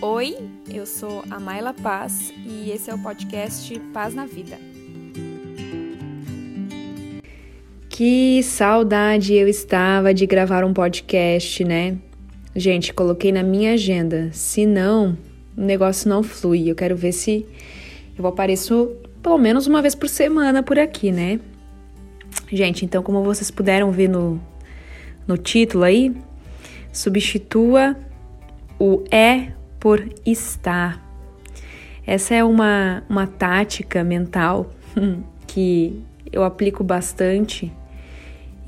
Oi, eu sou a Maila Paz e esse é o podcast Paz na Vida. Que saudade eu estava de gravar um podcast, né? Gente, coloquei na minha agenda. Se não, o negócio não flui. Eu quero ver se eu apareço pelo menos uma vez por semana por aqui, né? Gente, então, como vocês puderam ver no, no título aí, substitua o é por estar. Essa é uma, uma tática mental que eu aplico bastante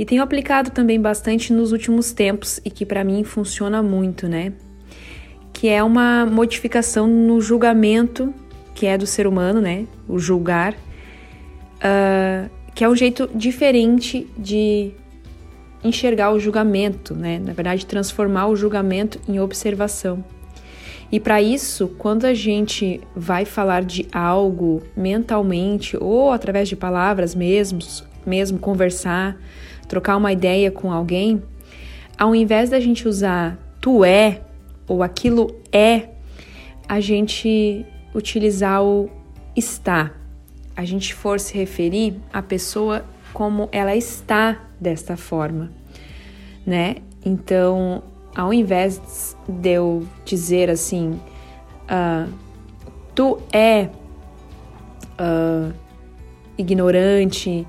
e tenho aplicado também bastante nos últimos tempos e que para mim funciona muito, né? Que é uma modificação no julgamento que é do ser humano, né? O julgar, uh, que é um jeito diferente de enxergar o julgamento, né? Na verdade, transformar o julgamento em observação. E para isso, quando a gente vai falar de algo mentalmente ou através de palavras mesmo, mesmo conversar, trocar uma ideia com alguém, ao invés da gente usar tu é ou aquilo é, a gente utilizar o está. A gente for se referir à pessoa como ela está desta forma, né? Então, ao invés de eu dizer assim, uh, tu é uh, ignorante,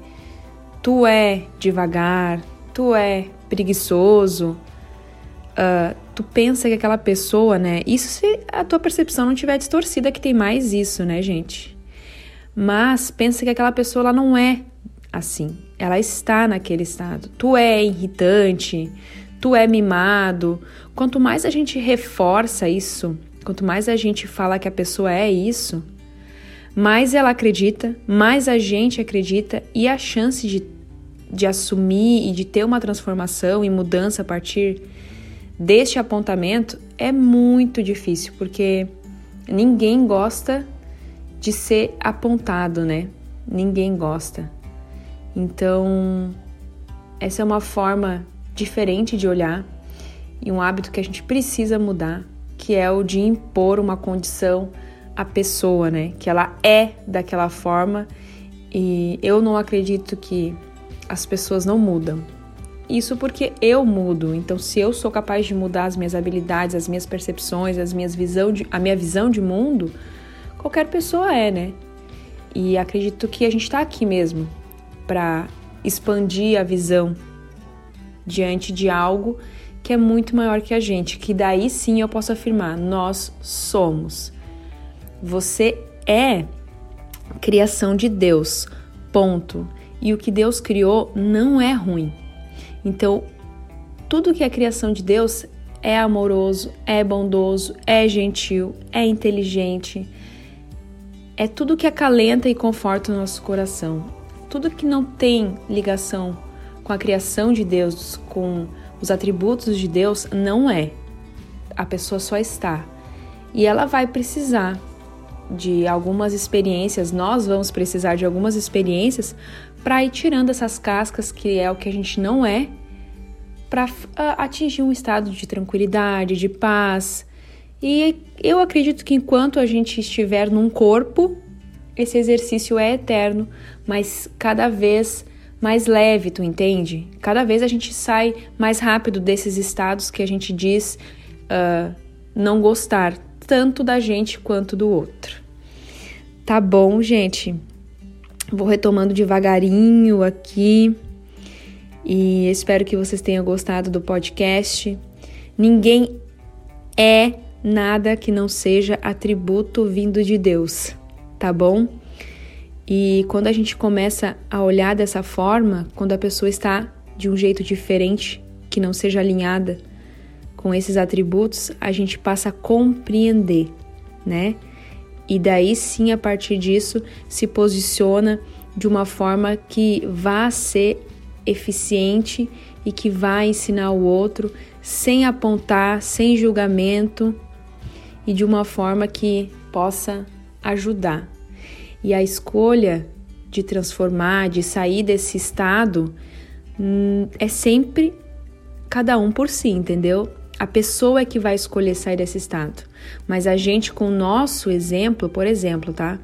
tu é devagar, tu é preguiçoso, uh, tu pensa que aquela pessoa, né? Isso se a tua percepção não tiver distorcida, que tem mais isso, né, gente? Mas pensa que aquela pessoa ela não é assim, ela está naquele estado. Tu é irritante, tu é mimado. Quanto mais a gente reforça isso, quanto mais a gente fala que a pessoa é isso, mais ela acredita, mais a gente acredita e a chance de, de assumir e de ter uma transformação e mudança a partir deste apontamento é muito difícil, porque ninguém gosta de ser apontado, né? Ninguém gosta. Então, essa é uma forma diferente de olhar e um hábito que a gente precisa mudar, que é o de impor uma condição à pessoa, né? Que ela é daquela forma e eu não acredito que as pessoas não mudam. Isso porque eu mudo. Então, se eu sou capaz de mudar as minhas habilidades, as minhas percepções, as minhas visão de, a minha visão de mundo, qualquer pessoa é, né? E acredito que a gente está aqui mesmo para expandir a visão diante de algo que é muito maior que a gente, que daí sim eu posso afirmar, nós somos. Você é criação de Deus. Ponto. E o que Deus criou não é ruim. Então, tudo que é criação de Deus é amoroso, é bondoso, é gentil, é inteligente. É tudo que acalenta e conforta o nosso coração. Tudo que não tem ligação com a criação de Deus, com os atributos de Deus, não é. A pessoa só está. E ela vai precisar de algumas experiências, nós vamos precisar de algumas experiências para ir tirando essas cascas, que é o que a gente não é, para atingir um estado de tranquilidade, de paz. E eu acredito que enquanto a gente estiver num corpo, esse exercício é eterno, mas cada vez mais leve, tu entende? Cada vez a gente sai mais rápido desses estados que a gente diz uh, não gostar tanto da gente quanto do outro. Tá bom, gente? Vou retomando devagarinho aqui e espero que vocês tenham gostado do podcast. Ninguém é nada que não seja atributo vindo de Deus, tá bom? E quando a gente começa a olhar dessa forma, quando a pessoa está de um jeito diferente, que não seja alinhada com esses atributos, a gente passa a compreender, né? E daí sim, a partir disso, se posiciona de uma forma que vá ser eficiente e que vá ensinar o outro sem apontar, sem julgamento e de uma forma que possa ajudar. E a escolha de transformar, de sair desse estado, hum, é sempre cada um por si, entendeu? A pessoa é que vai escolher sair desse estado. Mas a gente, com o nosso exemplo, por exemplo, tá?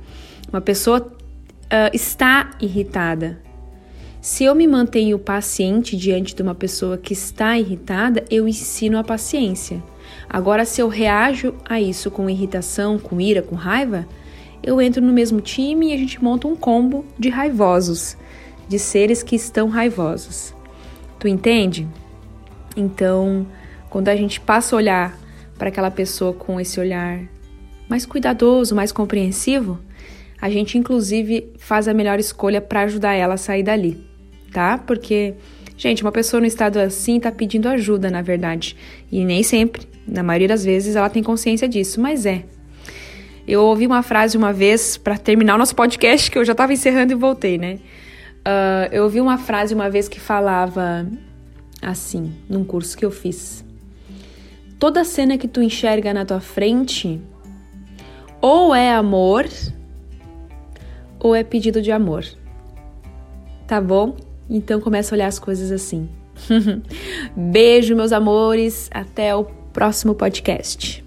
Uma pessoa uh, está irritada. Se eu me mantenho paciente diante de uma pessoa que está irritada, eu ensino a paciência. Agora, se eu reajo a isso com irritação, com ira, com raiva, eu entro no mesmo time e a gente monta um combo de raivosos, de seres que estão raivosos. Tu entende? Então, quando a gente passa a olhar para aquela pessoa com esse olhar mais cuidadoso, mais compreensivo, a gente inclusive faz a melhor escolha para ajudar ela a sair dali, tá? Porque, gente, uma pessoa no estado assim tá pedindo ajuda, na verdade, e nem sempre, na maioria das vezes, ela tem consciência disso, mas é. Eu ouvi uma frase uma vez para terminar o nosso podcast que eu já estava encerrando e voltei, né? Uh, eu ouvi uma frase uma vez que falava assim, num curso que eu fiz. Toda cena que tu enxerga na tua frente ou é amor ou é pedido de amor. Tá bom? Então começa a olhar as coisas assim. Beijo, meus amores. Até o próximo podcast.